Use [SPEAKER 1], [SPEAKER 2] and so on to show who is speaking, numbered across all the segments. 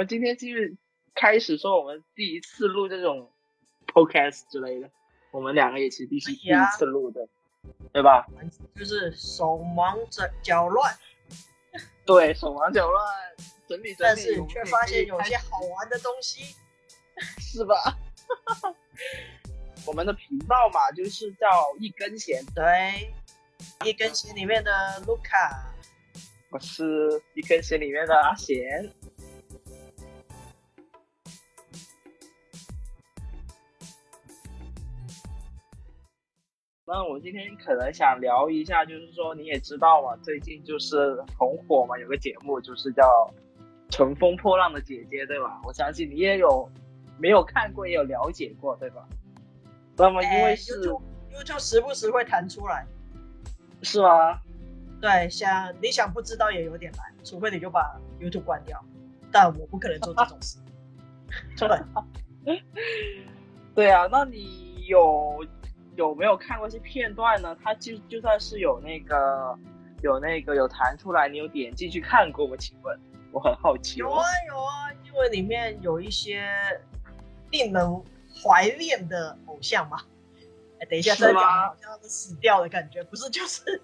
[SPEAKER 1] 我今天继续开始说我们第一次录这种 podcast 之类的，我们两个也其实第是第一次录的，对吧？
[SPEAKER 2] 就是手忙脚乱，
[SPEAKER 1] 对手忙脚乱整理整理，
[SPEAKER 2] 但是却发现有些好玩的东西，
[SPEAKER 1] 是吧？我们的频道嘛，就是叫一根弦，
[SPEAKER 2] 对，一根弦里面的卢卡，
[SPEAKER 1] 我是一根弦里面的阿贤。那我今天可能想聊一下，就是说你也知道嘛，最近就是很火嘛，有个节目就是叫《乘风破浪的姐姐》，对吧？我相信你也有没有看过，也有了解过，对吧？那么因为是
[SPEAKER 2] ，YouTube 时不时会弹出来，
[SPEAKER 1] 是吗？
[SPEAKER 2] 对，想你想不知道也有点难，除非你就把 YouTube 关掉，但我不可能做这种事。
[SPEAKER 1] 对，对啊，那你有？有没有看过一些片段呢？它就就算是有那个有那个有弹出来，你有点进去看过吗？请问，我很好奇。
[SPEAKER 2] 有啊有啊，因为里面有一些令人怀念的偶像嘛。哎，等一下再讲，好像死掉的感觉，不是就是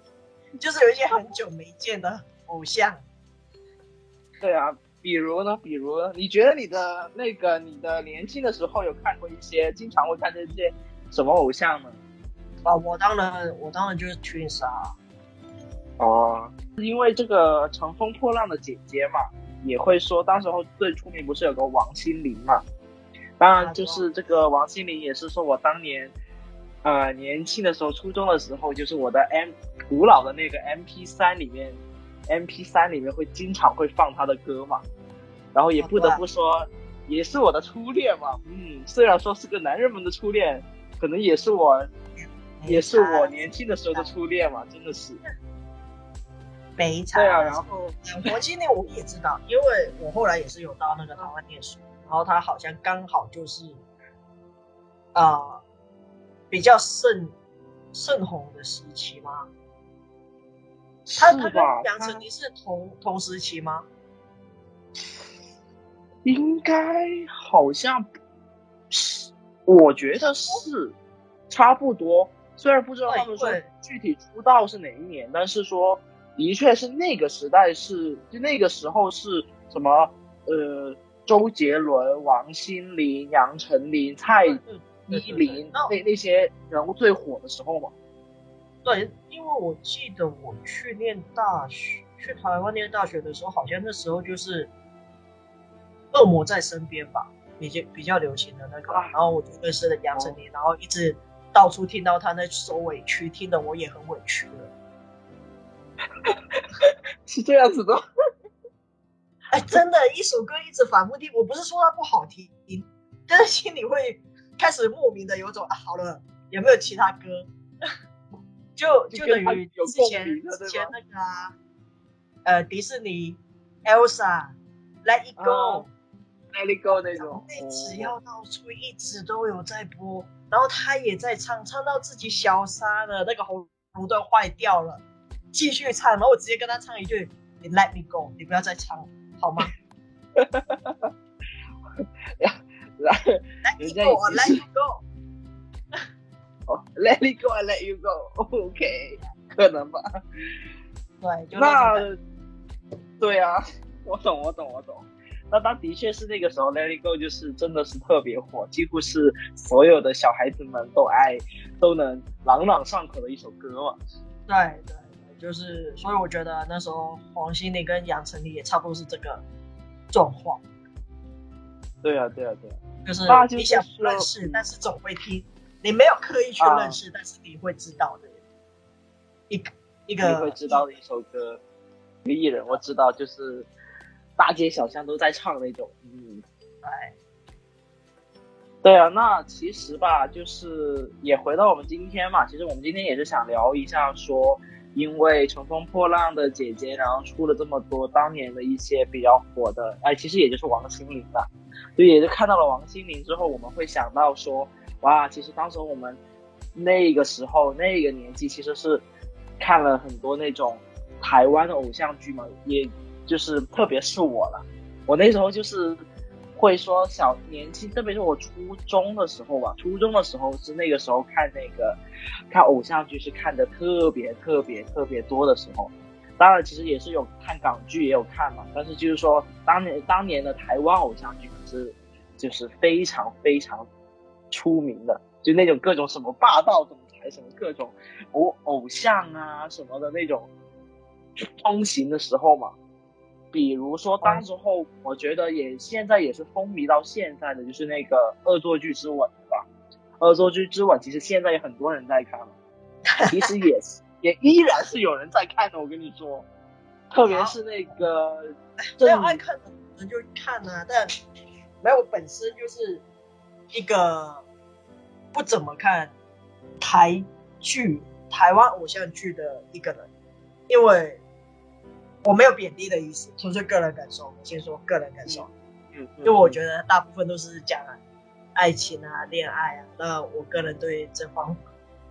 [SPEAKER 2] 就是有一些很久没见的偶像。
[SPEAKER 1] 对啊，比如呢？比如你觉得你的那个你的年轻的时候有看过一些，经常会看这些什么偶像呢？
[SPEAKER 2] 啊，我当然，我当然就是 Twins 啊。
[SPEAKER 1] 哦，因为这个乘风破浪的姐姐嘛，也会说，当时候最出名不是有个王心凌嘛？当然，就是这个王心凌也是说我当年，呃，年轻的时候，初中的时候，就是我的 M 古老的那个 MP 三里面，MP 三里面会经常会放她的歌嘛。然后也不得不说，也是我的初恋嘛。嗯，虽然说是个男人们的初恋，可能也是我。也是我年轻的时候的初恋嘛，真的是。
[SPEAKER 2] 悲惨。
[SPEAKER 1] 对啊，然后
[SPEAKER 2] 王心凌我也知道，因为我后来也是有到那个台湾念书，然后他好像刚好就是，啊，比较盛盛红的时期吗？他他跟杨丞琳是同同时期吗？
[SPEAKER 1] 应该好像是，我觉得是差不多。虽然不知道他们说具体出道是哪一年，但是说的确是那个时代是就那个时候是什么呃周杰伦、王心凌、杨丞琳、蔡依林那那些人物最火的时候嘛。
[SPEAKER 2] 对，因为我记得我去念大学，去台湾念大学的时候，好像那时候就是《恶魔在身边》吧，比较比较流行的那个，然后我就认识了杨丞琳，然后一直。到处听到他那首委屈，听得我也很委屈了。
[SPEAKER 1] 是这样子的，
[SPEAKER 2] 哎，真的，一首歌一直反复听，我不是说它不好听，但是心里会开始莫名的有种啊，好了，有没有其他歌？就就等于之前之前那个啊，呃，迪士尼，Elsa，Let It
[SPEAKER 1] Go，Let It Go 那种，那
[SPEAKER 2] 只要到处一直都有在播。然后他也在唱，唱到自己小沙的，那个喉咙都坏掉了，继续唱。然后我直接跟他唱一句：“你 Let me go，你不要再唱了，好吗？”
[SPEAKER 1] 来，Let me
[SPEAKER 2] go，Let you go。
[SPEAKER 1] 哦，Let me go，I let you go，OK，可能吧。
[SPEAKER 2] 对，
[SPEAKER 1] 那对啊，我懂，我懂，我懂。那他的确是那个时候，Let It Go 就是真的是特别火，几乎是所有的小孩子们都爱，都能朗朗上口的一首歌嘛。
[SPEAKER 2] 对对对，就是所以我觉得那时候黄心凌跟杨丞琳也差不多是这个状况。
[SPEAKER 1] 对啊对啊对啊，
[SPEAKER 2] 就是你想不认识，但是总会听；你没有刻意去认识，但是你会知道的。一一个
[SPEAKER 1] 你会知道的一首歌，一个艺人我知道就是。大街小巷都在唱那种，嗯，
[SPEAKER 2] 哎，
[SPEAKER 1] 对啊，那其实吧，就是也回到我们今天嘛，其实我们今天也是想聊一下，说因为乘风破浪的姐姐，然后出了这么多当年的一些比较火的，哎，其实也就是王心凌的，所以也是看到了王心凌之后，我们会想到说，哇，其实当时我们那个时候那个年纪，其实是看了很多那种台湾的偶像剧嘛，也。就是特别是我了，我那时候就是会说小年轻，特别是我初中的时候吧，初中的时候是那个时候看那个看偶像剧是看的特别特别特别多的时候。当然，其实也是有看港剧，也有看嘛。但是就是说，当年当年的台湾偶像剧可是就是非常非常出名的，就那种各种什么霸道总裁，什么各种偶偶像啊什么的那种风行的时候嘛。比如说，当时候我觉得也现在也是风靡到现在的，就是那个《恶作剧之吻》吧，《恶作剧之吻》其实现在也很多人在看了，其实也是。也依然是有人在看的，我跟你说，特别是那个，
[SPEAKER 2] 没有爱看的人就看啊，但没有本身就是一个不怎么看台剧、台湾偶像剧的一个人，因为我没有贬低的意思，纯粹个人感受。先说个人感受，
[SPEAKER 1] 嗯，
[SPEAKER 2] 因为我觉得大部分都是讲爱情啊、恋爱啊，那我个人对这方。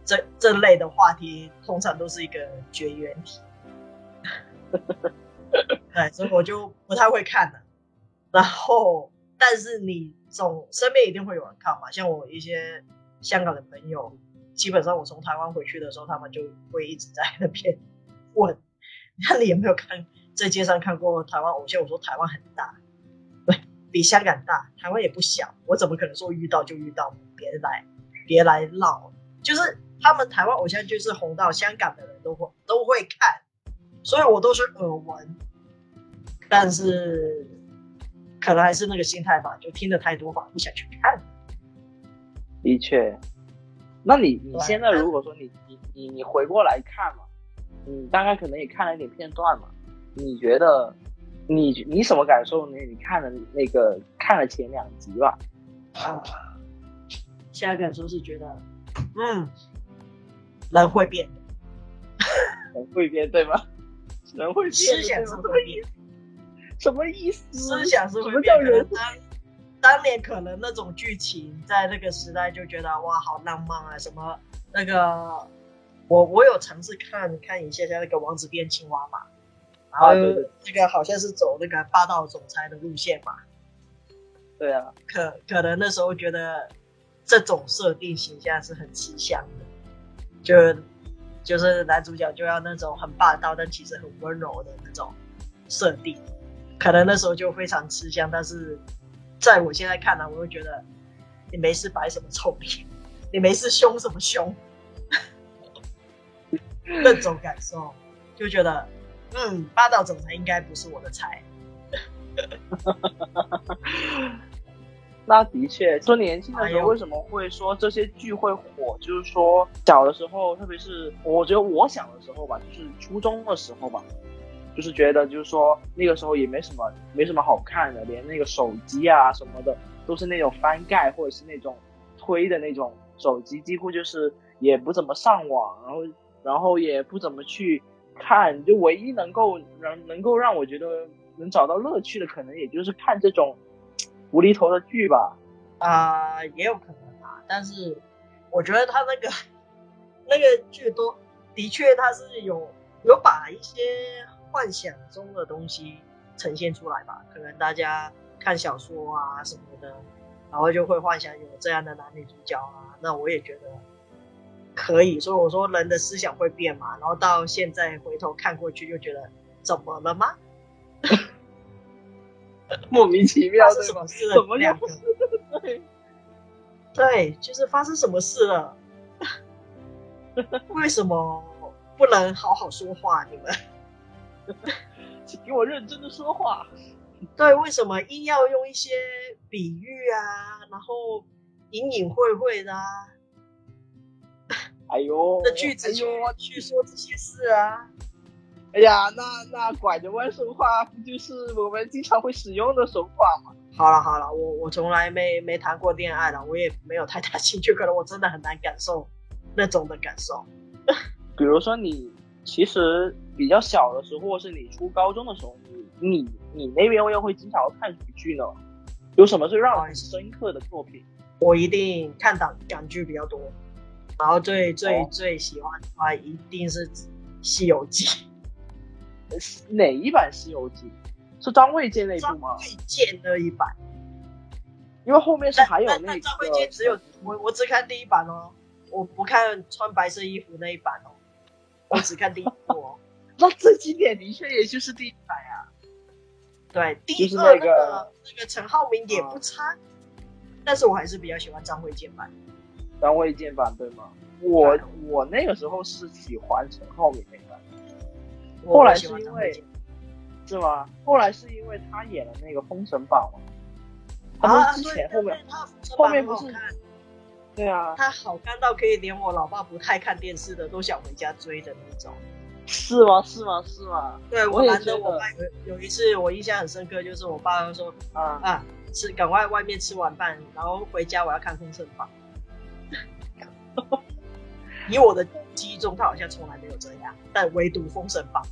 [SPEAKER 2] 这这类的话题通常都是一个绝缘体，对，所以我就不太会看了。然后，但是你总身边一定会有人看嘛，像我一些香港的朋友，基本上我从台湾回去的时候，他们就会一直在那边问：那你有没有看在街上看过台湾偶像？我说台湾很大，对比香港大，台湾也不小，我怎么可能说遇到就遇到？别来，别来闹，就是。他们台湾偶像剧是红到香港的人都会都会看，所以我都是耳闻，但是可能还是那个心态吧，就听的太多吧，不想去看。
[SPEAKER 1] 的确，那你你现在如果说你你你你回过来看嘛，你大概可能也看了一点片段嘛，你觉得你你什么感受呢？你看了那个看了前两集吧？
[SPEAKER 2] 啊，现在感受是觉得，嗯。人会变，
[SPEAKER 1] 人会变，对吗？人会变，
[SPEAKER 2] 思想是会变，
[SPEAKER 1] 什么意思？
[SPEAKER 2] 思想是会变。人当当年可能那种剧情，在那个时代就觉得哇，好浪漫啊！什么那个，我我有尝试看看一下，下那个《王子变青蛙》嘛，然后这个好像是走那个霸道总裁的路线嘛。
[SPEAKER 1] 对啊，
[SPEAKER 2] 可可能那时候觉得这种设定形象是很吃香的。就就是男主角就要那种很霸道，但其实很温柔的那种设定，可能那时候就非常吃香。但是在我现在看来，我会觉得你没事摆什么臭脸，你没事凶什么凶，那种感受就觉得，嗯，霸道总裁应该不是我的菜。
[SPEAKER 1] 那的确，说年轻的时候为什么会说这些剧会火？就是说小的时候，特别是我觉得我小的时候吧，就是初中的时候吧，就是觉得就是说那个时候也没什么没什么好看的，连那个手机啊什么的都是那种翻盖或者是那种推的那种手机，几乎就是也不怎么上网，然后然后也不怎么去看，就唯一能够让能够让我觉得能找到乐趣的，可能也就是看这种。无厘头的剧吧，
[SPEAKER 2] 啊，也有可能啊，但是我觉得他那个那个剧都的确他是有有把一些幻想中的东西呈现出来吧，可能大家看小说啊什么的，然后就会幻想有这样的男女主角啊，那我也觉得可以，所以我说人的思想会变嘛，然后到现在回头看过去就觉得怎么了吗？
[SPEAKER 1] 莫名其妙
[SPEAKER 2] 是什么事？
[SPEAKER 1] 怎么样？
[SPEAKER 2] 对，对，就是发生什么事了？为什么不能好好说话？你们，
[SPEAKER 1] 请给我认真的说话。
[SPEAKER 2] 对，为什么硬要用一些比喻啊？然后隐隐晦晦的，
[SPEAKER 1] 哎呦，
[SPEAKER 2] 的句子去去说这些事啊？
[SPEAKER 1] 哎呀，那那拐着弯说话不就是我们经常会使用的手法吗？
[SPEAKER 2] 好了好了，我我从来没没谈过恋爱了，我也没有太大兴趣，可能我真的很难感受那种的感受。
[SPEAKER 1] 比如说你其实比较小的时候，或是你初高中的时候，你你你那边又会经常看什么剧呢？有什么是让你深刻的作品？
[SPEAKER 2] 我一定看港港剧比较多，然后最最最喜欢的话一定是《西游记》。
[SPEAKER 1] 哪一版《西游记》？是张卫健那部
[SPEAKER 2] 张
[SPEAKER 1] 吗？
[SPEAKER 2] 卫健那一版，
[SPEAKER 1] 因为后面是还有那个
[SPEAKER 2] 张卫健只有我我只看第一版哦，我不看穿白色衣服那一版哦，我只看第一部哦。
[SPEAKER 1] 那最经典的确也就是第一版呀、
[SPEAKER 2] 对，第
[SPEAKER 1] 就是
[SPEAKER 2] 那
[SPEAKER 1] 那个
[SPEAKER 2] 那个陈浩民也不差，但是我还是比较喜欢张卫健版。
[SPEAKER 1] 张卫健版对吗？我我那个时候是喜欢陈浩民那个，后来是因为是吗？后来是因为他演了那个《封神榜》嘛，他
[SPEAKER 2] 啊，
[SPEAKER 1] 不是之
[SPEAKER 2] 对
[SPEAKER 1] 前后面后面不是
[SPEAKER 2] 很好看
[SPEAKER 1] 对啊，
[SPEAKER 2] 他好看到可以连我老爸不太看电视的都想回家追的那种。
[SPEAKER 1] 是吗？是吗？是吗？
[SPEAKER 2] 对我
[SPEAKER 1] 我也觉得
[SPEAKER 2] 难得我爸有有一次我印象很深刻，就是我爸说
[SPEAKER 1] 啊，
[SPEAKER 2] 啊吃赶快外面吃晚饭，然后回家我要看《封神榜》。以我的记忆中，他好像从来没有这样，但唯独《封神榜》，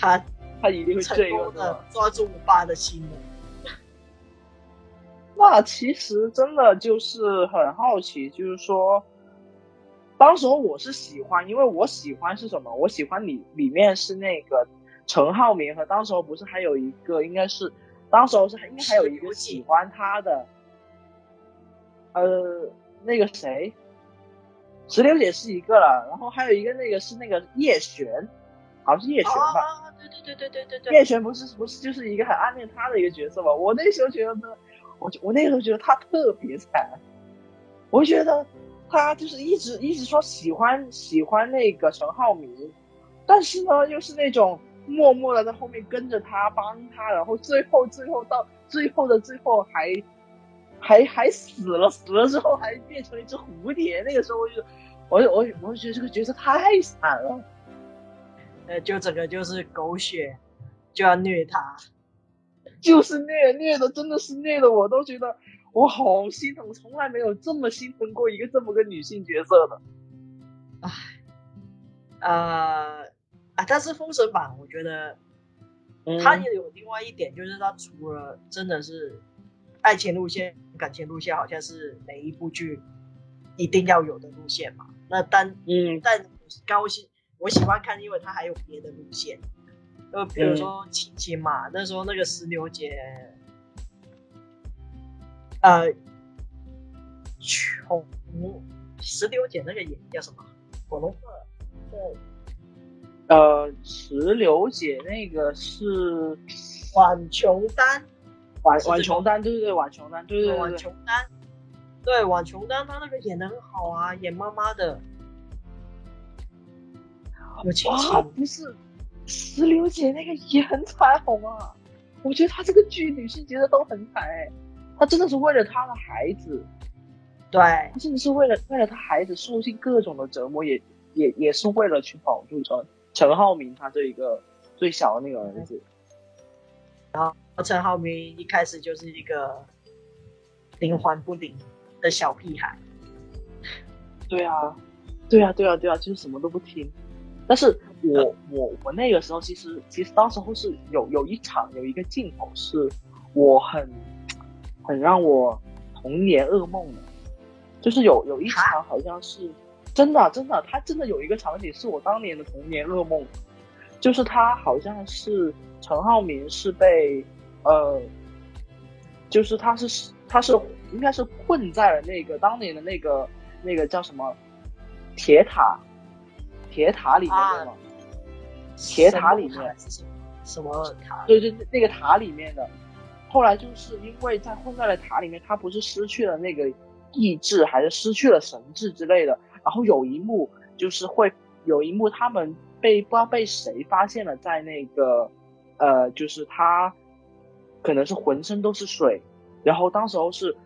[SPEAKER 2] 他
[SPEAKER 1] 他一定会
[SPEAKER 2] 成
[SPEAKER 1] 这个
[SPEAKER 2] 功的
[SPEAKER 1] 的。
[SPEAKER 2] 抓住我爸的心了。
[SPEAKER 1] 那其实真的就是很好奇，就是说，当时候我是喜欢，因为我喜欢是什么？我喜欢里里面是那个陈浩民和当时候不是还有一个，应该是当时候是应该还有一个喜欢他的，呃，那个谁，石榴姐是一个了，然后还有一个那个是那个叶璇，好像是叶璇吧。
[SPEAKER 2] 啊，对对对对对对对，
[SPEAKER 1] 叶璇不是不是就是一个很暗恋他的一个角色吗？我那时候觉得呢，我我那个时候觉得他特别惨，我觉得他就是一直一直说喜欢喜欢那个陈浩民，但是呢又是那种默默的在后面跟着他帮他，然后最后最后到最后的最后还还还死了，死了之后还变成了一只蝴蝶，那个时候我就我就我就我就觉得这个角色太惨了。
[SPEAKER 2] 呃，就整个就是狗血，就要虐他。
[SPEAKER 1] 就是虐虐的，真的是虐的，我都觉得我好心疼，从来没有这么心疼过一个这么个女性角色的。
[SPEAKER 2] 呃啊，但是《封神榜》我觉得
[SPEAKER 1] 嗯
[SPEAKER 2] 它也有另外一点，就是它除了真的是爱情路线、感情路线，好像是每一部剧一定要有的路线嘛。那但
[SPEAKER 1] 嗯
[SPEAKER 2] 但高兴，我喜欢看，因为它还有别的路线，就比如说亲情嘛，那时候那个石榴姐，呃，穷石榴姐那个演员叫什么？火龙鹤，对，
[SPEAKER 1] 呃，石榴姐那个是
[SPEAKER 2] 婉琼丹，
[SPEAKER 1] 婉
[SPEAKER 2] 是这个
[SPEAKER 1] 婉琼丹，对对对，婉琼丹，对对
[SPEAKER 2] 婉
[SPEAKER 1] 对对，
[SPEAKER 2] 琼丹，对婉琼丹，他那个演的很好啊，演妈妈的，有亲
[SPEAKER 1] 哇，
[SPEAKER 2] 情，
[SPEAKER 1] 不是石榴姐那个也很惨好吗？我觉得她这个剧女性角色都很惨哎，她真的是为了她的孩子，
[SPEAKER 2] 对，
[SPEAKER 1] 她真的是为了为了她孩子受尽各种的折磨，也也也是为了去保住陈陈浩民他这一个最小的那个儿子。
[SPEAKER 2] 陈浩民一开始就是一个灵魂不灵的小屁孩，
[SPEAKER 1] 对啊，对啊，对啊，对啊，就是什么都不听。但是我我我那个时候其实其实当时候是有有一场有一个镜头是我很很让我童年噩梦的，就是有有一场好像是真的真的，他真的有一个场景是我当年的童年噩梦，就是他好像是陈浩民是被呃，就是他是他是应该是困在了那个当年的那个那个叫什么铁塔铁塔里面
[SPEAKER 2] 啊
[SPEAKER 1] 对吗？铁塔里面
[SPEAKER 2] 什么塔？
[SPEAKER 1] 对对，那个塔里面的。后来就是因为在困在了塔里面，他不是失去了那个意志，还是失去了神智之类的。然后有一幕就是会有一幕，他们被不知道被谁发现了，在那个呃，就是他可能是浑身都是水，然后当时候是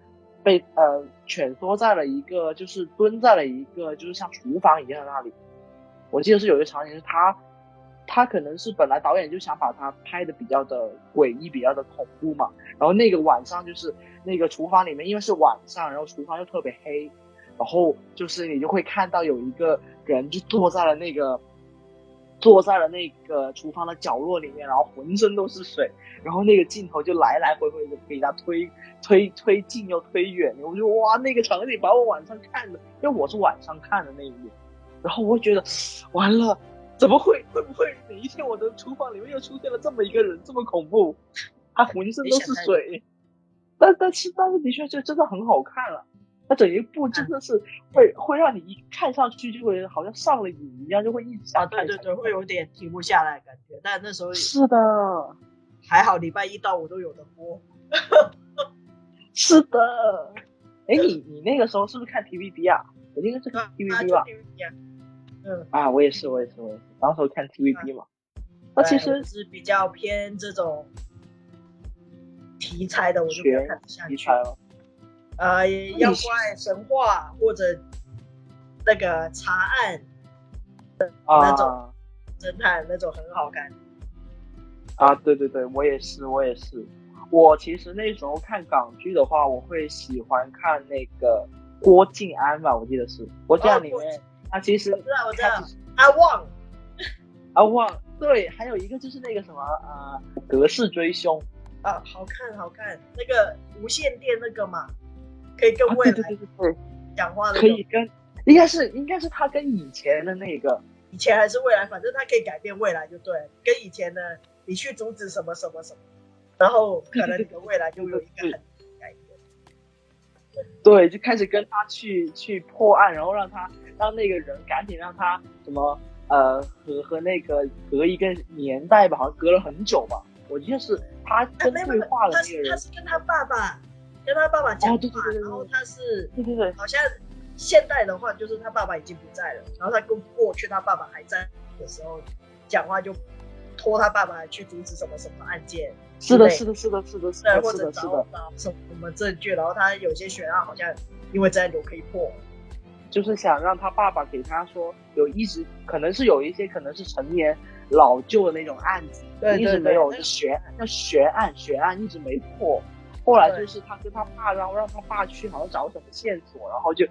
[SPEAKER 1] 被呃蜷缩在了一个，就是蹲在了一个就是像厨房一样的那里。我记得是有一个场景是他，他可能是本来导演就想把它拍的比较的诡异，比较的恐怖嘛。然后那个晚上就是那个厨房里面，因为是晚上，然后厨房又特别黑，然后就是你就会看到有一个人就坐在了那个坐在了那个厨房的角落里面，然后浑身都是水，然后那个镜头就来来回回的给他推推推近又推远，我就哇那个场景把我晚上看的，因为我是晚上看的那一幕，然后我觉得完了。怎么会？会不会哪一天我的厨房里面又出现了这么一个人，这么恐怖？他浑身都是水，但但是但是的确就真的很好看了。它整一部真的是会会让你一看上去就会好像上了瘾一样，就会一直想
[SPEAKER 2] 看。对对对，会有点停不下来感觉。但那时候
[SPEAKER 1] 是的，
[SPEAKER 2] 还好礼拜一到五都有的播。
[SPEAKER 1] 是的，哎，你你那个时候是不是看 TVB 啊？我应该是看 TVB 吧。
[SPEAKER 2] 嗯
[SPEAKER 1] 啊，我也是，我也是，我也是，当时看 TVB 嘛。那其实
[SPEAKER 2] 是比较偏这种题材的，我就看不下去。呃，妖怪神话或者那个查案的那种侦探那种很好看。
[SPEAKER 1] 啊，对对对，我也是，我也是。我其实那时候看港剧的话，我会喜欢看那个郭晋安吧，我记得是。郭晋安里面，他其实
[SPEAKER 2] 我知道，我知道，阿旺，
[SPEAKER 1] 阿旺，对，还有一个就是那个什么啊，隔世追凶。
[SPEAKER 2] 啊，好看好看，那个无线电那个嘛。可以跟未来讲话的，
[SPEAKER 1] 可以跟，应该是应该是他跟以前的那个，
[SPEAKER 2] 以前还是未来，反正他可以改变未来就对。跟以前的，你去阻止什么什么什么，然后可能你的未来就有一个很改变。
[SPEAKER 1] 对，就开始跟他去去破案，然后让他让那个人赶紧让他什么呃和和那个隔一个年代吧，好像隔了很久吧。我记得是他跟对话的那个人，
[SPEAKER 2] 他是跟他爸爸。跟他爸爸讲话，然后他是，对对对，好像现代的话就是他爸爸已经不在了，然后他跟过去他爸爸还在的时候讲话，就托他爸爸去阻止什么什么案件，
[SPEAKER 1] 是的，是的，是的，是的，是的，
[SPEAKER 2] 或者找找什么证据，然后他有些悬案好像因为这样就可以破，
[SPEAKER 1] 就是想让他爸爸给他说有一直可能是有一些可能是成年老旧的那种案子，
[SPEAKER 2] 对
[SPEAKER 1] 一直没有悬那悬案悬案一直没破。后来就是他跟他爸，然后让他爸去好像找什么线索，然后就，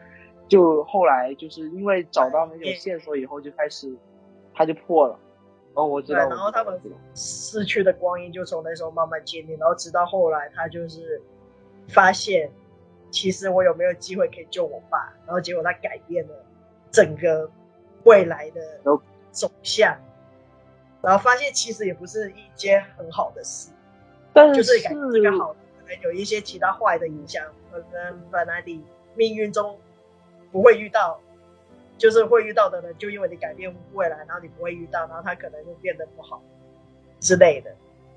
[SPEAKER 1] 就后来就是因为找到那种线索以后，就开始，他就破了。哦，我知道。
[SPEAKER 2] 然后他们逝去的光阴就从那时候慢慢建立，然后直到后来他就是发现，其实我有没有机会可以救我爸？然后结果他改变了整个未来的走向，然后发现其实也不是一件很好的事，
[SPEAKER 1] 但
[SPEAKER 2] 是改这个好。有一些其他坏的影响，可能本来你命运中不会遇到，就是会遇到的人，就因为你改变未来，然后你不会遇到，然后他可能就变得不好之类的。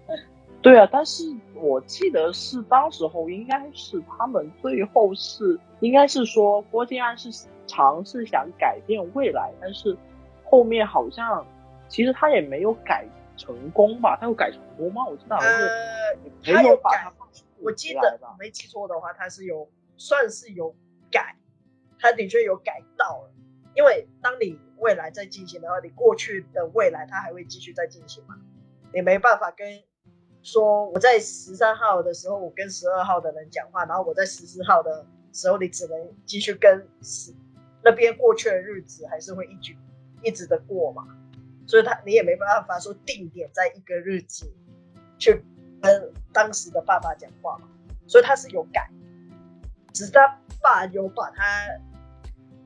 [SPEAKER 1] 对啊，但是我记得是当时候应该是他们最后是应该是说郭靖安是尝试想改变未来，但是后面好像其实他也没有改成功吧？他有改成功吗？我记得好像是没有把他。
[SPEAKER 2] 我记得没记错的话，他是有算是有改，他的确有改到了。因为当你未来在进行的话，你过去的未来它还会继续在进行嘛？你没办法跟说我在十三号的时候，我跟十二号的人讲话，然后我在十四号的时候，你只能继续跟十那边过去的日子还是会一直一直的过嘛？所以他你也没办法说定点在一个日子去。跟当时的爸爸讲话嘛，所以他是有改，只是他爸有把他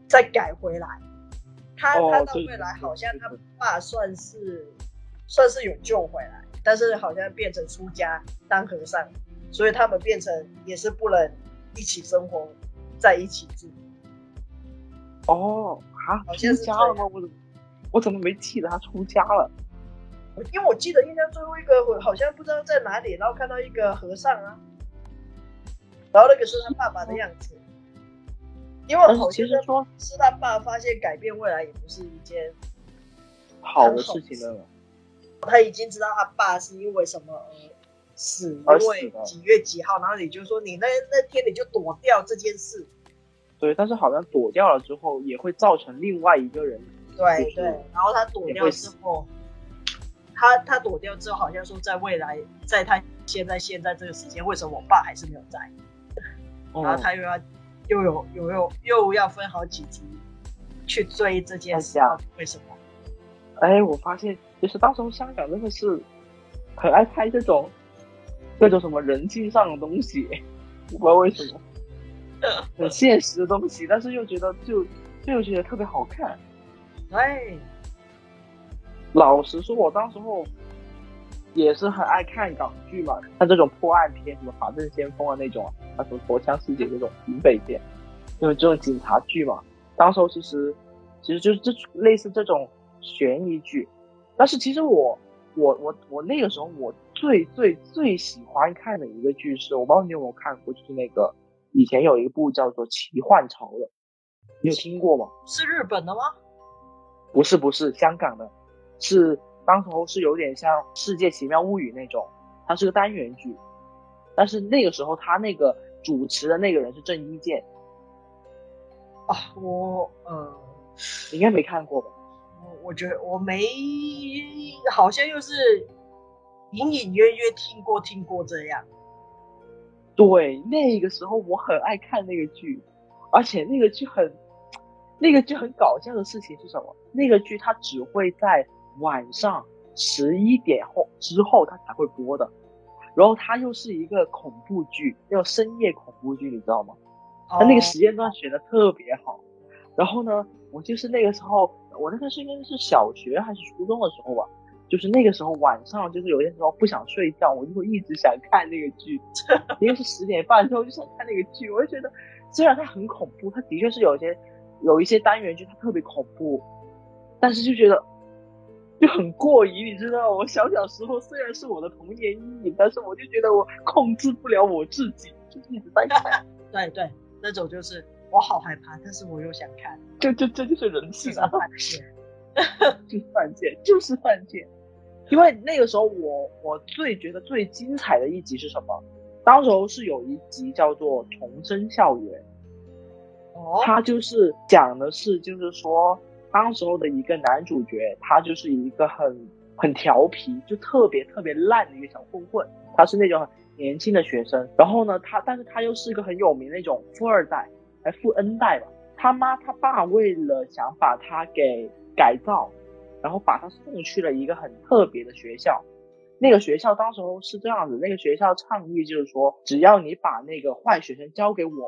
[SPEAKER 2] 再改回来。他他到未来好像他爸算是算是有救回来，但是好像变成出家当和尚，所以他们变成也是不能一起生活在一起住。
[SPEAKER 1] 哦，啊，出家了吗？我怎么我怎么没记得他出家了？
[SPEAKER 2] 因为我记得印象最后一个好像不知道在哪里，然后看到一个和尚啊，然后那个是他爸爸的样子。因为好像
[SPEAKER 1] 说
[SPEAKER 2] 是他爸发现改变未来也不是一件
[SPEAKER 1] 好的事情了。
[SPEAKER 2] 他已经知道他爸是因为什么而死，因为几月几号，然后你就说你那那天你就躲掉这件事。
[SPEAKER 1] 对，但是好像躲掉了之后也会造成另外一个人。
[SPEAKER 2] 对对，然后他躲掉之后。他他躲掉之后，好像说在未来，在他现在现在这个时间，为什么我爸还是没有在？然后他又要又有又有又要分好几集去追这件事，为什么？
[SPEAKER 1] 哎，我发现就是当时候香港真的是很爱拍这种各种什么人性上的东西，不知道为什么 很现实的东西，但是又觉得就就又觉得特别好看，
[SPEAKER 2] 哎。
[SPEAKER 1] 老实说，我当时候也是很爱看港剧嘛，像这种破案片，什么《法证先锋》啊那种，啊什么《陀枪师姐》这种警匪片，就是这种警察剧嘛。当时候其实，其实就是这类似这种悬疑剧，但是其实我我我我那个时候我最最最喜欢看的一个剧是，我不知道你有没有看过，就是那个以前有一部叫做《奇幻潮》的，你有听过吗？
[SPEAKER 2] 是日本的吗？
[SPEAKER 1] 不是不是香港的，是当时候是有点像《世界奇妙物语》那种，它是个单元剧，但是那个时候他那个主持的那个人是郑伊健。
[SPEAKER 2] 啊，我呃，
[SPEAKER 1] 应该没看过吧？
[SPEAKER 2] 我我觉得我没，好像又是隐隐约约听过听过这样。
[SPEAKER 1] 对，那个时候我很爱看那个剧，而且那个剧很，那个剧很搞笑的事情是什么？那个剧它只会在晚上十一点后之后它才会播的，然后它又是一个恐怖剧，那种深夜恐怖剧，你知道吗？他那个时间段选的特别好，然后呢，我就是那个时候，我那个是应该是小学还是初中的时候吧，就是那个时候晚上，就是有些时候不想睡觉，我就会一直想看那个剧，因为是十点半之后就想看那个剧，我就觉得虽然它很恐怖，它的确是有些有一些单元剧它特别恐怖，但是就觉得就很过瘾，你知道我小小时候虽然是我的童年阴影，但是我就觉得我控制不了我自己，就一直在看，
[SPEAKER 2] 对对。那种就是我好害怕，但是我又想看，
[SPEAKER 1] 这这这就是人性啊！
[SPEAKER 2] 犯贱，
[SPEAKER 1] 就是犯贱，就是犯贱。因为那个时候我我最觉得最精彩的一集是什么？当时候是有一集叫做《重生校园》，
[SPEAKER 2] 哦，
[SPEAKER 1] 他就是讲的是就是说当时候的一个男主角，他就是一个很很调皮，就特别特别烂的一个小混混，他是那种很。年轻的学生，然后呢，他但是他又是一个很有名的那种富二代，还富 N 代吧。他妈他爸为了想把他给改造，然后把他送去了一个很特别的学校。那个学校当时候是这样子，那个学校倡议就是说，只要你把那个坏学生交给我们，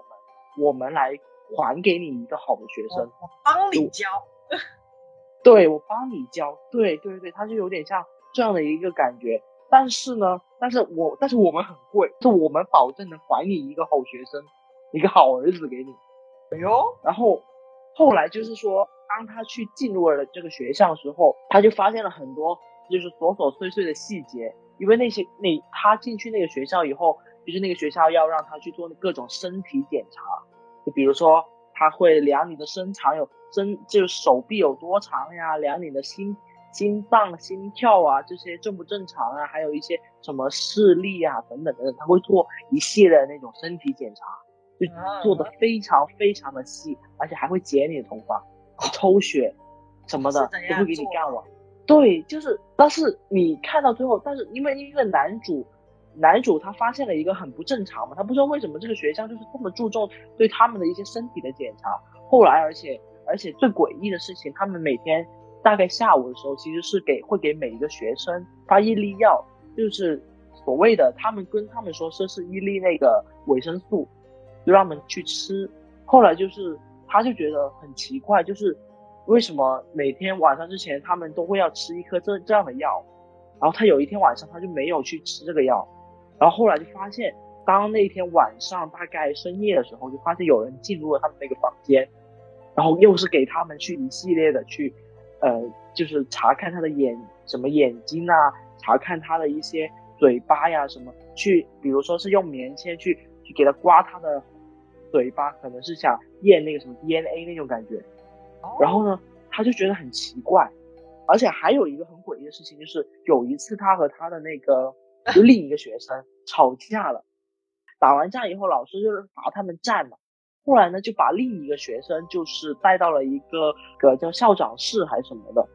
[SPEAKER 1] 我们来还给你一个好的学生，
[SPEAKER 2] 帮你教。
[SPEAKER 1] 对，我帮你教。对对对，他就有点像这样的一个感觉。但是呢，但是我但是我们很贵，就我们保证能还你一个好学生，一个好儿子给你。
[SPEAKER 2] 哎呦，
[SPEAKER 1] 然后后来就是说，当他去进入了这个学校的时候，他就发现了很多就是琐琐碎碎的细节，因为那些那他进去那个学校以后，就是那个学校要让他去做各种身体检查，就比如说他会量你的身长有身，就手臂有多长呀，量你的心。心脏、心跳啊，这些正不正常啊？还有一些什么视力啊，等等等等，他会做一系列的那种身体检查，就做的非常非常的细，而且还会剪你的头发、抽血什么的，都会给你干完。对，就是，但是你看到最后，但是因为因为男主，男主他发现了一个很不正常嘛，他不知道为什么这个学校就是这么注重对他们的一些身体的检查。后来，而且而且最诡异的事情，他们每天。大概下午的时候，其实是给会给每一个学生发一粒药，就是所谓的他们跟他们说这是一粒那个维生素，就让他们去吃。后来就是他就觉得很奇怪，就是为什么每天晚上之前他们都会要吃一颗这这样的药，然后他有一天晚上他就没有去吃这个药，然后后来就发现，当那天晚上大概深夜的时候，就发现有人进入了他们那个房间，然后又是给他们去一系列的去。呃，就是查看他的眼什么眼睛啊，查看他的一些嘴巴呀什么，去比如说是用棉签去去给他刮他的嘴巴，可能是想验那个什么 DNA 那种感觉。然后呢，他就觉得很奇怪，而且还有一个很诡异的事情，就是有一次他和他的那个另一个学生吵架了，打完架以后，老师就是罚他们站嘛。后来呢，就把另一个学生就是带到了一个个叫校长室还是什么的。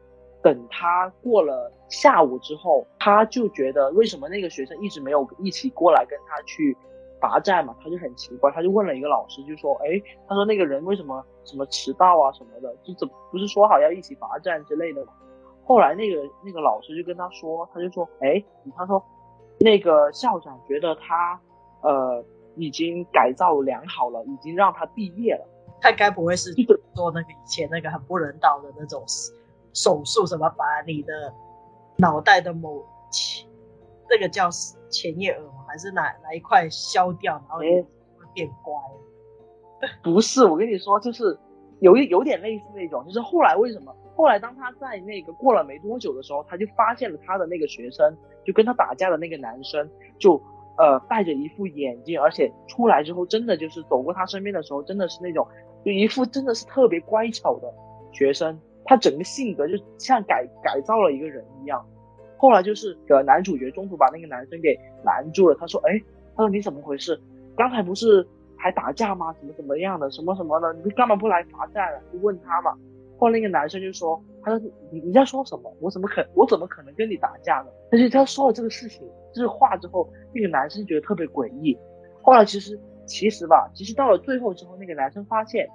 [SPEAKER 1] 等他过了下午之后，他就觉得为什么那个学生一直没有一起过来跟他去罚站嘛？他就很奇怪，他就问了一个老师，就说：“哎，他说那个人为什么什么迟到啊什么的？就怎不是说好要一起罚站之类的吗？”后来那个那个老师就跟他说，他就说：“哎，他说那个校长觉得他呃。”已经改造良好了，已经让他毕业了。
[SPEAKER 2] 他该不会是做那个以前那个很不人道的那种手术，什么把你的脑袋的某那个叫前叶耳吗？还是哪哪一块削掉，然后会变乖？
[SPEAKER 1] 不是，我跟你说，就是有一有点类似那种，就是后来为什么？后来当他在那个过了没多久的时候，他就发现了他的那个学生，就跟他打架的那个男生，就呃戴着一副眼镜，而且出来之后真的就是走过他身边的时候，真的是那种就一副真的是特别乖巧的学生，他整个性格就像改改造了一个人一样。后来就是呃男主角中途把那个男生给拦住了，他说：“哎，他说你怎么回事？刚才不是还打架吗？怎么怎么样的？什么什么的？你干嘛不来罚站了？就问他嘛。”后来那个男生就说：“他说你你在说什么？我怎么可我怎么可能跟你打架呢？”但是他说了这个事情这个话之后，那个男生觉得特别诡异。后来其实其实吧，其实到了最后之后，那个男生发现，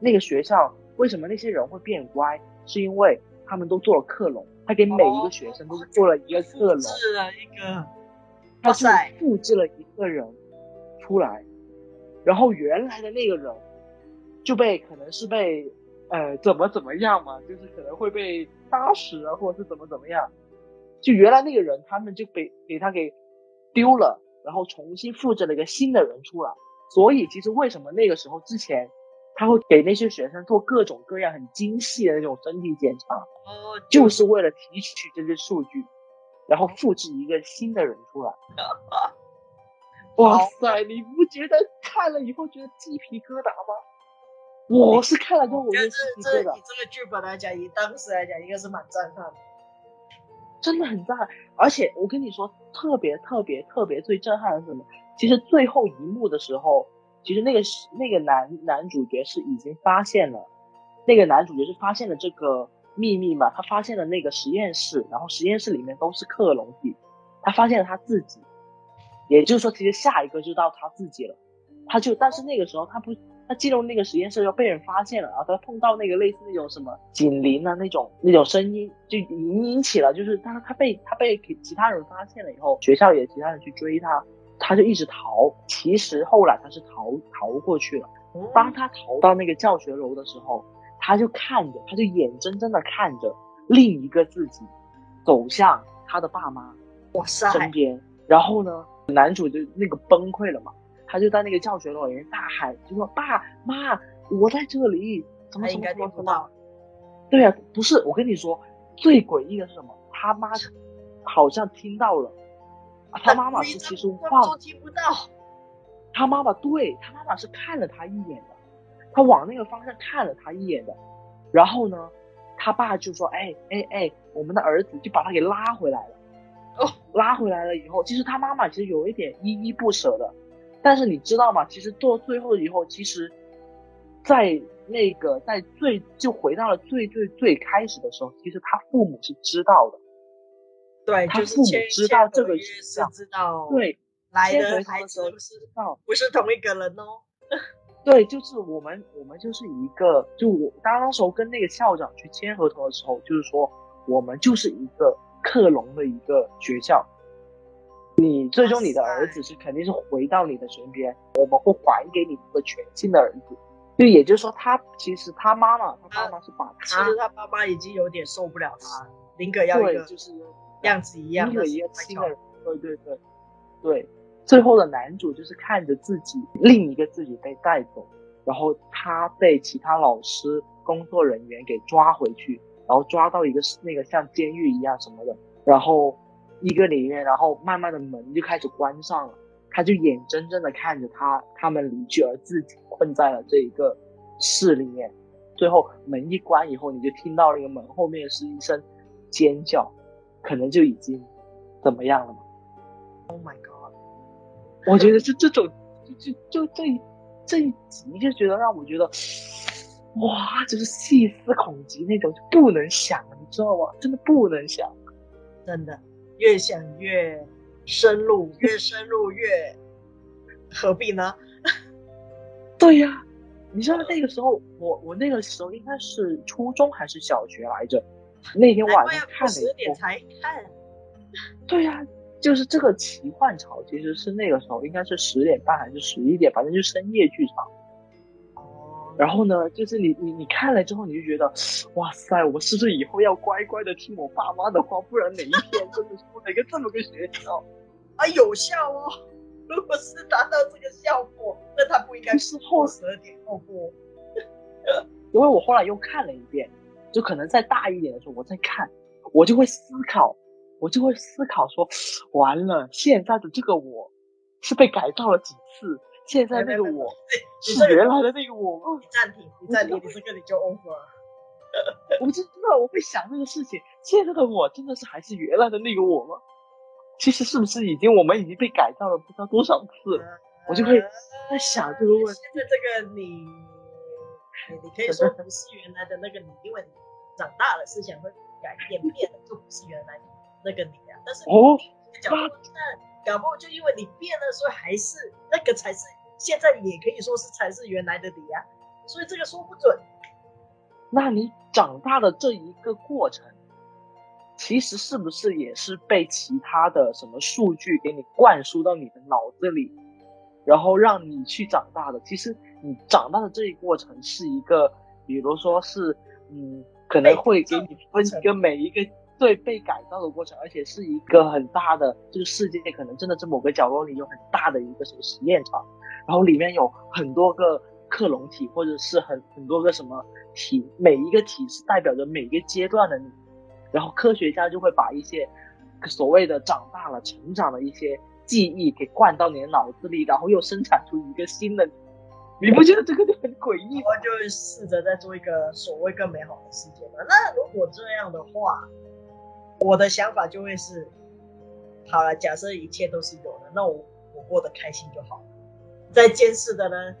[SPEAKER 1] 那个学校为什么那些人会变乖，是因为他们都做了克隆。他给每一个学生都做了一个克隆，
[SPEAKER 2] 是了一个，
[SPEAKER 1] 他是复制了一个人出来，然后原来的那个人就被可能是被。呃，怎么怎么样嘛？就是可能会被杀死啊，或者是怎么怎么样。就原来那个人，他们就被给他给丢了，然后重新复制了一个新的人出来。所以其实为什么那个时候之前他会给那些学生做各种各样很精细的那种身体检查，
[SPEAKER 2] 哦，
[SPEAKER 1] 就是为了提取这些数据，然后复制一个新的人出来。哇塞，你不觉得看了以后觉得鸡皮疙瘩吗？我是看了之后，我觉得
[SPEAKER 2] 这以这个剧本来讲，以当时来讲，应该是蛮震撼的，
[SPEAKER 1] 真的很震撼。而且我跟你说，特别特别特别最震撼的是什么？其实最后一幕的时候，其实那个那个男男主角是已经发现了，那个男主角是发现了这个秘密嘛？他发现了那个实验室，然后实验室里面都是克隆体，他发现了他自己，也就是说，其实下一个就到他自己了。他就，但是那个时候他不。他进入那个实验室，又被人发现了，然后他碰到那个类似那种什么警铃啊那种那种声音，就引引起了，就是他他被他被其他人发现了以后，学校也其他人去追他，他就一直逃。其实后来他是逃逃过去了。当他逃到那个教学楼的时候，他就看着，他就眼睁睁的看着另一个自己走向他的爸妈
[SPEAKER 2] 哇塞
[SPEAKER 1] 身边，然后呢，男主就那个崩溃了嘛。他就在那个教学楼里面大喊，就说：“爸妈，我在这里。”怎么怎么怎么怎么？对呀，不是我跟你说，最诡异的是什么？他妈 好像听到了，他妈妈是其实忘
[SPEAKER 2] 听不到。
[SPEAKER 1] 他妈妈对他妈妈是看了他一眼的，他往那个方向看了他一眼的。然后呢，他爸就说：“哎哎哎，我们的儿子就把他给拉回来了。”哦，拉回来了以后，其实他妈妈其实有一点依依不舍的。但是你知道吗？其实到最后以后，其实，在那个在最就回到了最最最开始的时候，其实他父母是知道的。
[SPEAKER 2] 对，
[SPEAKER 1] 他父母知道这个
[SPEAKER 2] 是知道。
[SPEAKER 1] 对，
[SPEAKER 2] 来的孩子
[SPEAKER 1] 不是
[SPEAKER 2] 不是同一个人哦。
[SPEAKER 1] 对，就是我们，我们就是一个，就我当那时候跟那个校长去签合同的时候，就是说我们就是一个克隆的一个学校。你最终你的儿子是肯定是回到你的身边，我们会还给你一个全新的儿子。就也就是说，他其实他妈妈，他妈妈是把他，
[SPEAKER 2] 其实他爸妈已经有点受不了他，宁可要一个
[SPEAKER 1] 就是
[SPEAKER 2] 样子一样
[SPEAKER 1] 的一个新的人。对对对对，最后的男主就是看着自己另一个自己被带走，然后他被其他老师、工作人员给抓回去，然后抓到一个那个像监狱一样什么的，然后。一个里面，然后慢慢的门就开始关上了，他就眼睁睁的看着他他们离去，而自己困在了这一个室里面。最后门一关以后，你就听到那个门后面是一声尖叫，可能就已经怎么样了
[SPEAKER 2] ？Oh my god！
[SPEAKER 1] 我觉得就这种，就就就这一这一集就觉得让我觉得，哇，就是细思恐极那种，就不能想，你知道吗？真的不能想，
[SPEAKER 2] 真的。越想越深入，越深入越何必呢？
[SPEAKER 1] 对呀，你知道那个时候，我我那个时候应该是初中还是小学来着？那天晚上看了
[SPEAKER 2] 十点才看。
[SPEAKER 1] 对呀，就是这个奇幻潮，其实是那个时候应该是十点半还是十一点，反正就深夜剧场。
[SPEAKER 2] 哦，
[SPEAKER 1] 然后呢，就是你你你看了之后，你就觉得，哇塞，我是不是以后要乖乖的听我爸妈的话，不然哪一天真的出了一个这么个学校，
[SPEAKER 2] 啊，有效哦。如果是达到这个效果，那他不应该
[SPEAKER 1] 是后
[SPEAKER 2] 十二点后播。
[SPEAKER 1] 因为我后来又看了一遍，就可能再大一点的时候，我再看，我就会思考，我就会思考说，完了，现在的这个我是被改造了几次？现在那个我是 原来的那个我吗？
[SPEAKER 2] 你暂停，你暂停，你这个你 就 over。
[SPEAKER 1] 我知道我会想那个事情，现在的我真的是还是原来的那个我吗？其实是不是已经我们已经被改造了不知道多少次了？我就会在想这个问题。
[SPEAKER 2] 现在这个你，你可以说不是原来的那个你，因为你长大了，思想会改变，变了就不是原来那个你啊。但是
[SPEAKER 1] 哦，
[SPEAKER 2] 那搞不好就因为你变了，所以还是那个才是。现在也可以说是才是原来的你呀，所以这个说不准。
[SPEAKER 1] 那你长大的这一个过程，其实是不是也是被其他的什么数据给你灌输到你的脑子里，然后让你去长大的？其实你长大的这一过程是一个，比如说是，嗯，可能会给你分一个每一个。对被改造的过程，而且是一个很大的这个世界，可能真的在某个角落里有很大的一个什么实验场，然后里面有很多个克隆体，或者是很很多个什么体，每一个体是代表着每一个阶段的你，然后科学家就会把一些所谓的长大了、成长的一些记忆给灌到你的脑子里，然后又生产出一个新的你，不觉得这个就很诡异？
[SPEAKER 2] 我就试着在做一个所谓更美好的世界嘛。那如果这样的话。我的想法就会是，好了，假设一切都是有的，那我我过得开心就好。在监视的人，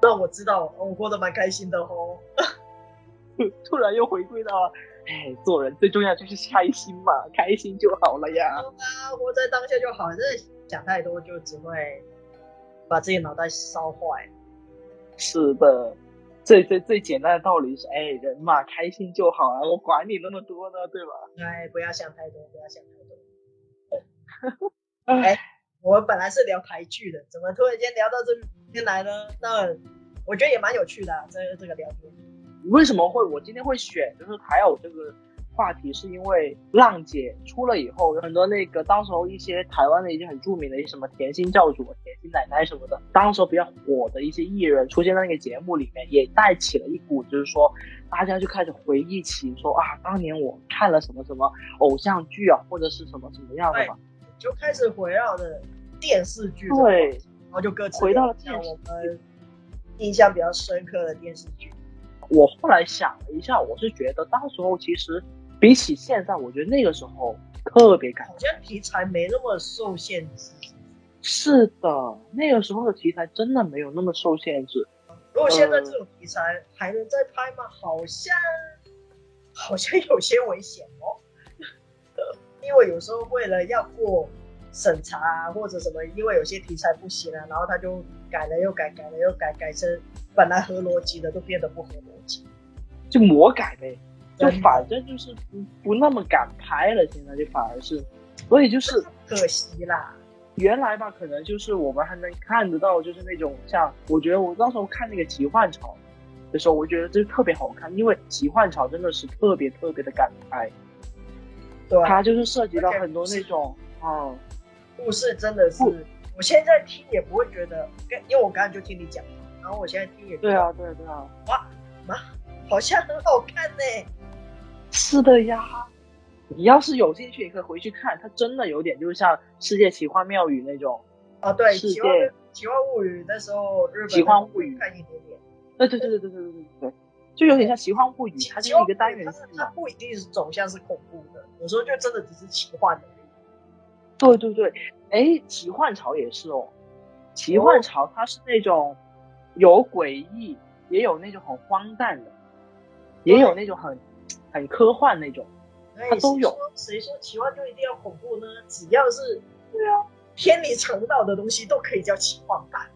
[SPEAKER 2] 让我知道我过得蛮开心的哦。
[SPEAKER 1] 突然又回归到了，哎，做人最重要就是开心嘛，开心就好了呀。
[SPEAKER 2] 啊，活在当下就好，真的想太多就只会把自己脑袋烧坏。
[SPEAKER 1] 是的。最最最简单的道理是，哎，人嘛，开心就好啊，我管你那么多呢，对吧？
[SPEAKER 2] 哎，不要想太多，不要想太多。哎，我本来是聊台剧的，怎么突然间聊到这边来呢？那我觉得也蛮有趣的，这这个聊天。
[SPEAKER 1] 为什么会我今天会选，就是还有这个。话题是因为浪姐出了以后，有很多那个当时候一些台湾的一些很著名的一些什么甜心教主、甜心奶奶什么的，当时候比较火的一些艺人出现在那个节目里面，也带起了一股，就是说大家就开始回忆起说啊，当年我看了什么什么偶像剧啊，或者是什么什么样的嘛，
[SPEAKER 2] 就开始回绕着电视剧，
[SPEAKER 1] 对，
[SPEAKER 2] 然后就各自
[SPEAKER 1] 回到了
[SPEAKER 2] 我们印象比较深刻的电视剧。
[SPEAKER 1] 我后来想了一下，我是觉得当时候其实。比起现在，我觉得那个时候特别感，
[SPEAKER 2] 好像题材没那么受限制。
[SPEAKER 1] 是的，那个时候的题材真的没有那么受限制。
[SPEAKER 2] 如果现在这种题材还能再拍吗？好像好像有些危险哦。因为有时候为了要过审查啊或者什么，因为有些题材不行了，然后他就改了又改，改了又改，改成本来合逻辑的都变得不合逻辑，
[SPEAKER 1] 就魔改呗。就反正就是不不那么敢拍了，现在就反而是，所以就是
[SPEAKER 2] 可惜啦。
[SPEAKER 1] 原来吧，可能就是我们还能看得到，就是那种像，我觉得我那时候看那个《奇幻潮》的时候，我觉得这特别好看，因为《奇幻潮》真的是特别特别的敢拍。
[SPEAKER 2] 对，
[SPEAKER 1] 它就是涉及到很多那种，嗯，
[SPEAKER 2] 故事真的是，我现在听也不会觉得，跟因为我刚刚就听你讲，然后我现在听也
[SPEAKER 1] 对啊，对啊，对啊，
[SPEAKER 2] 哇，妈，好像很好看呢。
[SPEAKER 1] 是的呀，你要是有兴趣，你可以回去看。它真的有点就是像《世界奇幻妙语》那种
[SPEAKER 2] 啊，对，《奇幻奇幻物语》那时候日本
[SPEAKER 1] 奇幻物语
[SPEAKER 2] 看一点点。
[SPEAKER 1] 对对对对对对对对对，就有点像《奇幻物语》，它就是一个单元剧
[SPEAKER 2] 它不一定是走向是恐怖的，有时候就真的只是奇幻的。
[SPEAKER 1] 对对对，哎，奇幻潮也是哦，奇幻潮它是那种有诡异，也有那种很荒诞的，也有那种很。很科幻那种，它都有。
[SPEAKER 2] 谁说奇幻就一定要恐怖呢？只要是
[SPEAKER 1] 对啊，
[SPEAKER 2] 偏离常道的东西都可以叫奇幻版。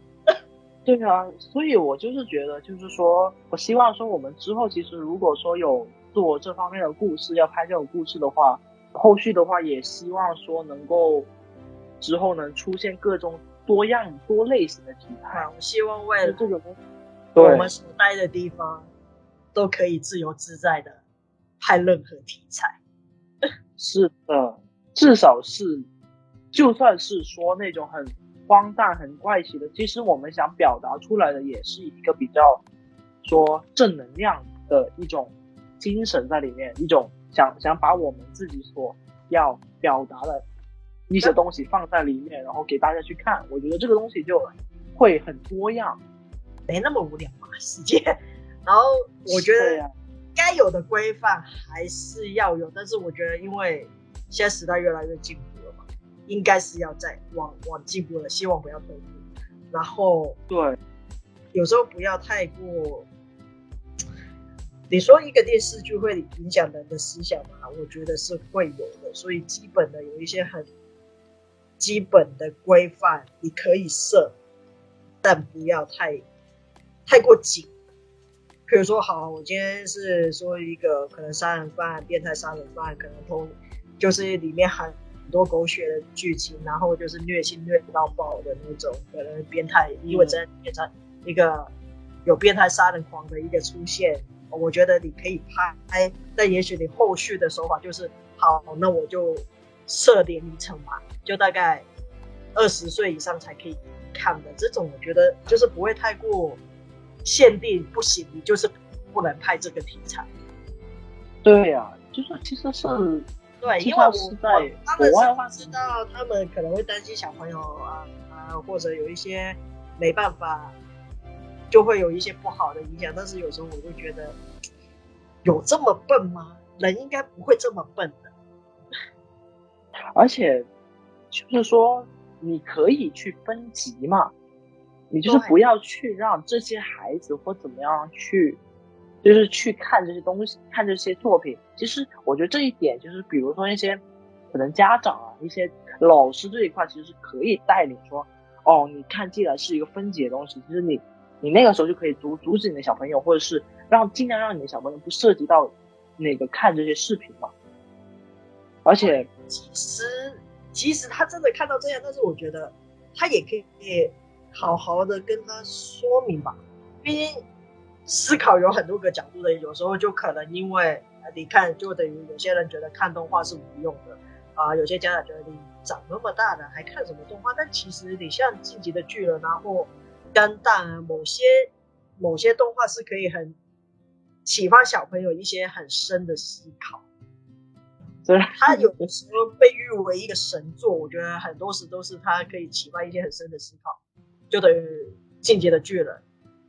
[SPEAKER 1] 对啊，所以我就是觉得，就是说我希望说，我们之后其实如果说有做这方面的故事，要拍这种故事的话，后续的话也希望说能够之后能出现各种多样多类型的题材。
[SPEAKER 2] 我希望为了
[SPEAKER 1] 这种
[SPEAKER 2] 我们所待的地方都可以自由自在的拍任何题材。
[SPEAKER 1] 是的，至少是，就算是说那种很荒诞、很怪奇的，其实我们想表达出来的也是一个比较说正能量的一种精神在里面，一种想想把我们自己所要表达的一些东西放在里面，然后给大家去看。我觉得这个东西就会很多样，
[SPEAKER 2] 没那么无聊嘛，世界。然后我觉得该有的规范还是要有，但是我觉得因为现在时代越来越进步应该是要再往往进步了，希望不要退步。然后
[SPEAKER 1] 对，
[SPEAKER 2] 有时候不要太过。你说一个电视剧会影响人的思想吗？我觉得是会有的，所以基本的有一些很基本的规范你可以设，但不要太太过紧。比如说，好，我今天是说一个可能杀人犯、变态杀人犯，可能通就是里面很多狗血的剧情，然后就是虐心虐到爆的那种，可能变态，因为真变成一个有变态杀人狂的一个出现。我觉得你可以拍，但也许你后续的手法就是好，那我就设点里程嘛，就大概二十岁以上才可以看的这种，我觉得就是不会太过限定，不行，你就是不能拍这个题材。
[SPEAKER 1] 对呀，就是其实是，
[SPEAKER 2] 对，因为我在国外的话，知道他们可能会担心小朋友啊啊，或者有一些没办法。就会有一些不好的影响，但是有时候我就觉得，有这么笨吗？人应该不会这么笨的。
[SPEAKER 1] 而且，就是说，你可以去分级嘛，你就是不要去让这些孩子或怎么样去，就是去看这些东西，看这些作品。其实我觉得这一点，就是比如说一些可能家长啊，一些老师这一块，其实是可以带领说，哦，你看，既然是一个分级的东西，其实你。你那个时候就可以阻阻止你的小朋友，或者是让尽量让你的小朋友不涉及到那个看这些视频嘛。而且
[SPEAKER 2] 其实其实他真的看到这样，但是我觉得他也可以好好的跟他说明吧。毕竟思考有很多个角度的，有时候就可能因为你看，就等于有些人觉得看动画是无用的啊，有些家长觉得你长那么大了还看什么动画？但其实你像《进击的巨人》啊，或肝蛋啊，某些某些动画是可以很启发小朋友一些很深的思考。
[SPEAKER 1] 对，
[SPEAKER 2] 他有的时候被誉为一个神作，我觉得很多时都是他可以启发一些很深的思考。就等于《进阶的巨人》，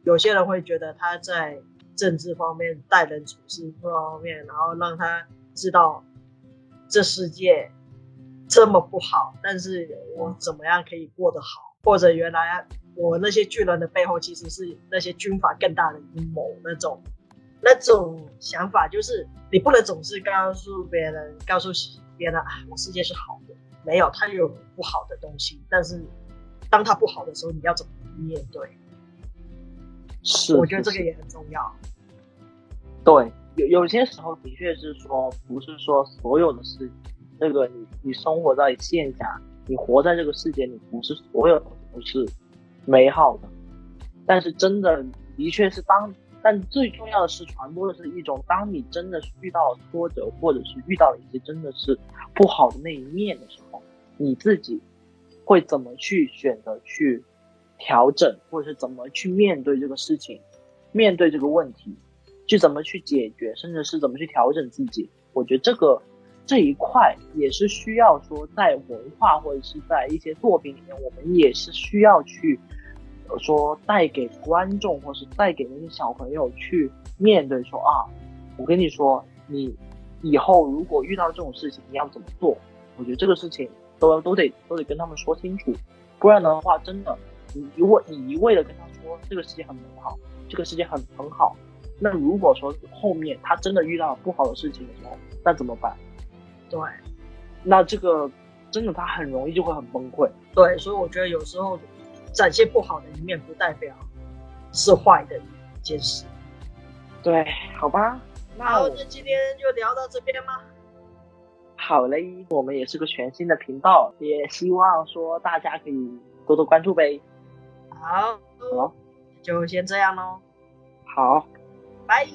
[SPEAKER 2] 有些人会觉得他在政治方面、待人处事各方面，然后让他知道这世界这么不好，但是我怎么样可以过得好，或者原来。我那些巨人的背后其实是那些军阀更大的阴谋，那种那种想法就是你不能总是告诉别人，告诉别人啊，我世界是好的，没有，它有不好的东西。但是当它不好的时候，你要怎么面对？
[SPEAKER 1] 是，
[SPEAKER 2] 我觉得这个也很重要。
[SPEAKER 1] 对，有有些时候的确是说，不是说所有的事，这个你你生活在线下，你活在这个世界里，不是所有都是。美好的，但是真的的确是当，但最重要的是传播的是一种，当你真的是遇到挫折，或者是遇到了一些真的是不好的那一面的时候，你自己会怎么去选择去调整，或者是怎么去面对这个事情，面对这个问题，去怎么去解决，甚至是怎么去调整自己。我觉得这个这一块也是需要说，在文化或者是在一些作品里面，我们也是需要去。说带给观众，或是带给那些小朋友去面对，说啊，我跟你说，你以后如果遇到这种事情，你要怎么做？我觉得这个事情都都得都得跟他们说清楚，不然的话，真的，你如果你一味的跟他说这个世界很美好，这个世界很很好，那如果说后面他真的遇到不好的事情的时候，那怎么办？
[SPEAKER 2] 对，
[SPEAKER 1] 那这个真的他很容易就会很崩溃。
[SPEAKER 2] 对，所以我觉得有时候。展现不好的一面，不代表是坏的一件事。
[SPEAKER 1] 对，好吧。
[SPEAKER 2] 那我们今天就聊到这边吗？
[SPEAKER 1] 好嘞，我们也是个全新的频道，也希望说大家可以多多关注呗。
[SPEAKER 2] 好
[SPEAKER 1] 好。
[SPEAKER 2] 就先这样喽
[SPEAKER 1] 好。
[SPEAKER 2] 拜。